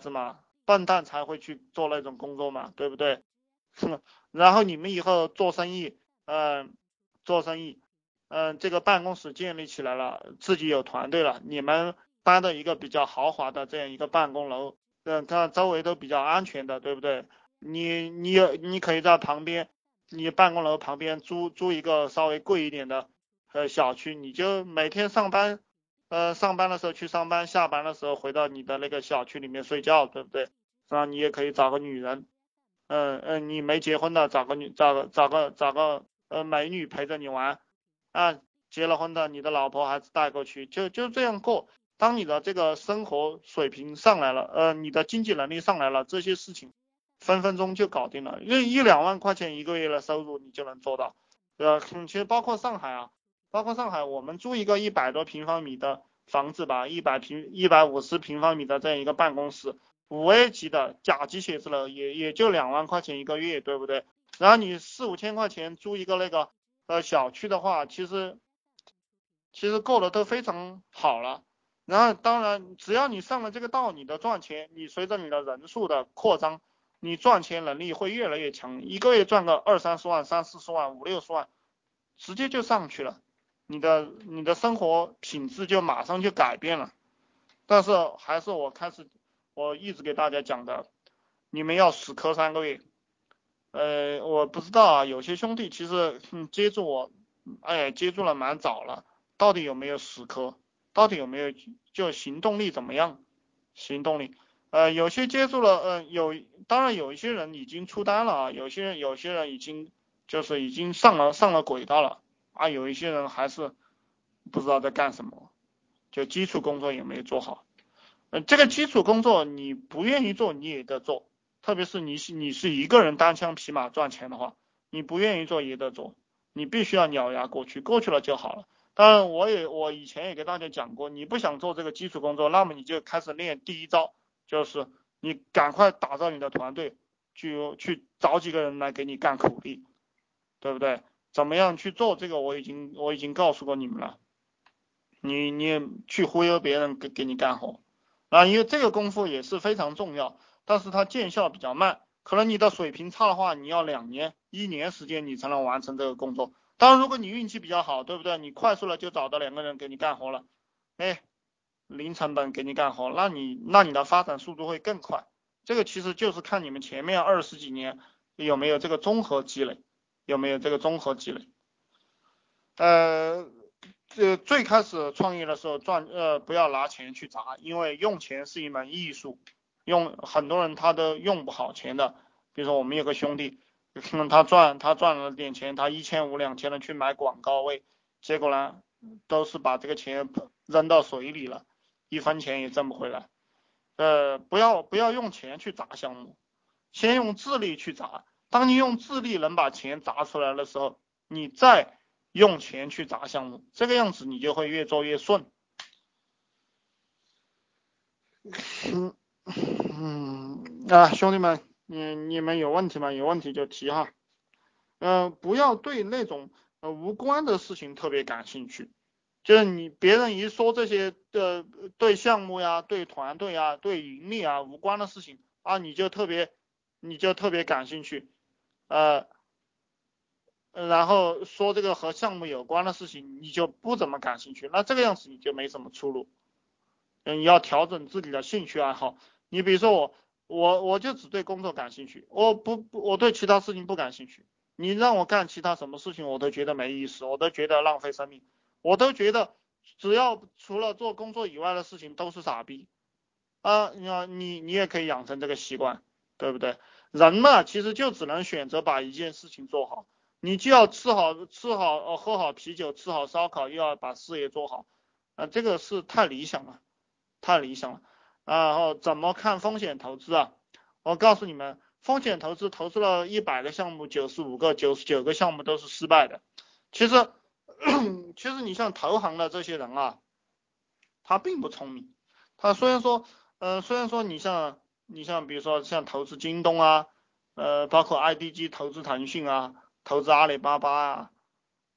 是嘛，笨蛋才会去做那种工作嘛，对不对？然后你们以后做生意，嗯，做生意，嗯，这个办公室建立起来了，自己有团队了，你们搬到一个比较豪华的这样一个办公楼，嗯，看周围都比较安全的，对不对？你你你可以在旁边，你办公楼旁边租租一个稍微贵一点的呃小区，你就每天上班，呃，上班的时候去上班，下班的时候回到你的那个小区里面睡觉，对不对？然后你也可以找个女人。嗯嗯，你没结婚的找个女找个找个找个呃美女陪着你玩啊，结了婚的你的老婆孩子带过去，就就这样过。当你的这个生活水平上来了，呃，你的经济能力上来了，这些事情分分钟就搞定了。因为一两万块钱一个月的收入你就能做到，呃，其实包括上海啊，包括上海，我们租一个一百多平方米的房子吧，一百平一百五十平方米的这样一个办公室。五 A 级的甲级写字楼也也就两万块钱一个月，对不对？然后你四五千块钱租一个那个呃小区的话，其实其实过得都非常好了。然后当然，只要你上了这个道，你的赚钱，你随着你的人数的扩张，你赚钱能力会越来越强，一个月赚个二三十万、三四十万、五六十万，直接就上去了，你的你的生活品质就马上就改变了。但是还是我开始。我一直给大家讲的，你们要死磕三个月。呃，我不知道啊，有些兄弟其实接触我，哎，接触了蛮早了，到底有没有死磕？到底有没有就行动力怎么样？行动力，呃，有些接触了，嗯，有，当然有一些人已经出单了啊，有些人有些人已经就是已经上了上了轨道了啊，有一些人还是不知道在干什么，就基础工作也没做好。嗯，这个基础工作你不愿意做，你也得做，特别是你是你是一个人单枪匹马赚钱的话，你不愿意做也得做，你必须要咬牙过去，过去了就好了。当然，我也我以前也给大家讲过，你不想做这个基础工作，那么你就开始练第一招，就是你赶快打造你的团队，去去找几个人来给你干苦力，对不对？怎么样去做这个，我已经我已经告诉过你们了，你你去忽悠别人给给你干活。啊，因为这个功夫也是非常重要，但是它见效比较慢，可能你的水平差的话，你要两年、一年时间你才能完成这个工作。当然，如果你运气比较好，对不对？你快速了就找到两个人给你干活了，哎，零成本给你干活，那你那你的发展速度会更快。这个其实就是看你们前面二十几年有没有这个综合积累，有没有这个综合积累。呃。这最开始创业的时候赚呃不要拿钱去砸，因为用钱是一门艺术，用很多人他都用不好钱的。比如说我们有个兄弟，他赚他赚了点钱，他一千五两千的去买广告位，结果呢都是把这个钱扔到水里了，一分钱也挣不回来。呃，不要不要用钱去砸项目，先用智力去砸。当你用智力能把钱砸出来的时候，你再。用钱去砸项目，这个样子你就会越做越顺。嗯啊，兄弟们，你你们有问题吗？有问题就提哈。嗯，不要对那种无关的事情特别感兴趣，就是你别人一说这些的对项目呀、对团队啊、对盈利啊无关的事情啊，你就特别你就特别感兴趣，呃。然后说这个和项目有关的事情，你就不怎么感兴趣，那这个样子你就没什么出路。嗯，要调整自己的兴趣爱好。你比如说我，我我就只对工作感兴趣，我不我对其他事情不感兴趣。你让我干其他什么事情，我都觉得没意思，我都觉得浪费生命，我都觉得只要除了做工作以外的事情都是傻逼。啊，你你你也可以养成这个习惯，对不对？人嘛，其实就只能选择把一件事情做好。你就要吃好吃好哦，喝好啤酒，吃好烧烤，又要把事业做好，啊，这个是太理想了，太理想了。然后怎么看风险投资啊？我告诉你们，风险投资投资了一百个项目，九十五个、九十九个项目都是失败的。其实，其实你像投行的这些人啊，他并不聪明。他虽然说，呃，虽然说你像你像比如说像投资京东啊，呃，包括 IDG 投资腾讯啊。投资阿里巴巴啊，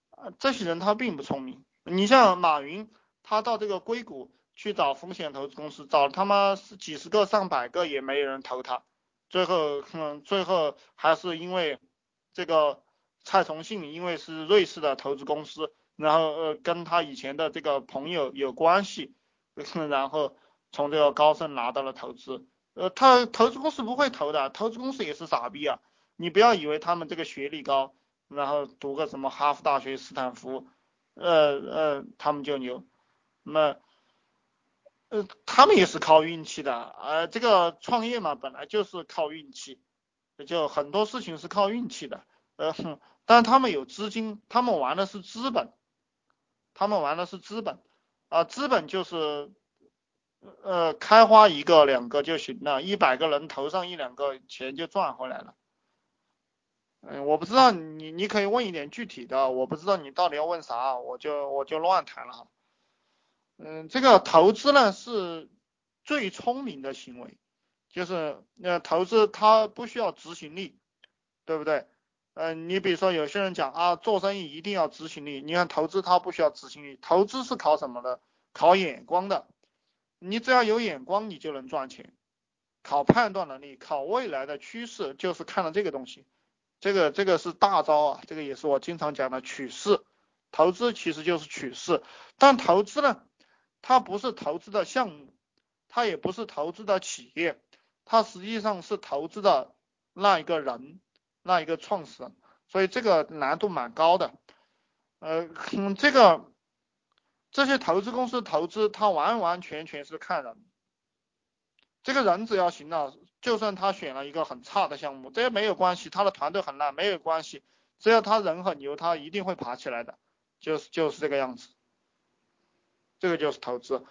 啊，这些人他并不聪明。你像马云，他到这个硅谷去找风险投资公司，找他妈是几十个上百个也没有人投他，最后嗯最后还是因为这个蔡崇信因为是瑞士的投资公司，然后呃跟他以前的这个朋友有关系，然后从这个高盛拿到了投资，呃他投资公司不会投的，投资公司也是傻逼啊，你不要以为他们这个学历高，然后读个什么哈佛大学、斯坦福，呃呃他们就牛，那。呃，他们也是靠运气的，呃，这个创业嘛，本来就是靠运气，就很多事情是靠运气的，呃，但他们有资金，他们玩的是资本，他们玩的是资本，啊，资本就是，呃，开花一个两个就行了，一百个人投上一两个，钱就赚回来了。嗯，我不知道你，你可以问一点具体的，我不知道你到底要问啥，我就我就乱谈了。嗯，这个投资呢是最聪明的行为，就是呃投资它不需要执行力，对不对？嗯，你比如说有些人讲啊，做生意一定要执行力，你看投资它不需要执行力，投资是考什么的？考眼光的，你只要有眼光，你就能赚钱。考判断能力，考未来的趋势，就是看了这个东西，这个这个是大招啊，这个也是我经常讲的取势，投资其实就是取势，但投资呢？它不是投资的项目，它也不是投资的企业，它实际上是投资的那一个人，那一个创始人，所以这个难度蛮高的。呃，这个这些投资公司投资，他完完全全是看人，这个人只要行了，就算他选了一个很差的项目，这也没有关系，他的团队很烂没有关系，只要他人很牛，他一定会爬起来的，就是就是这个样子。这个就是投资。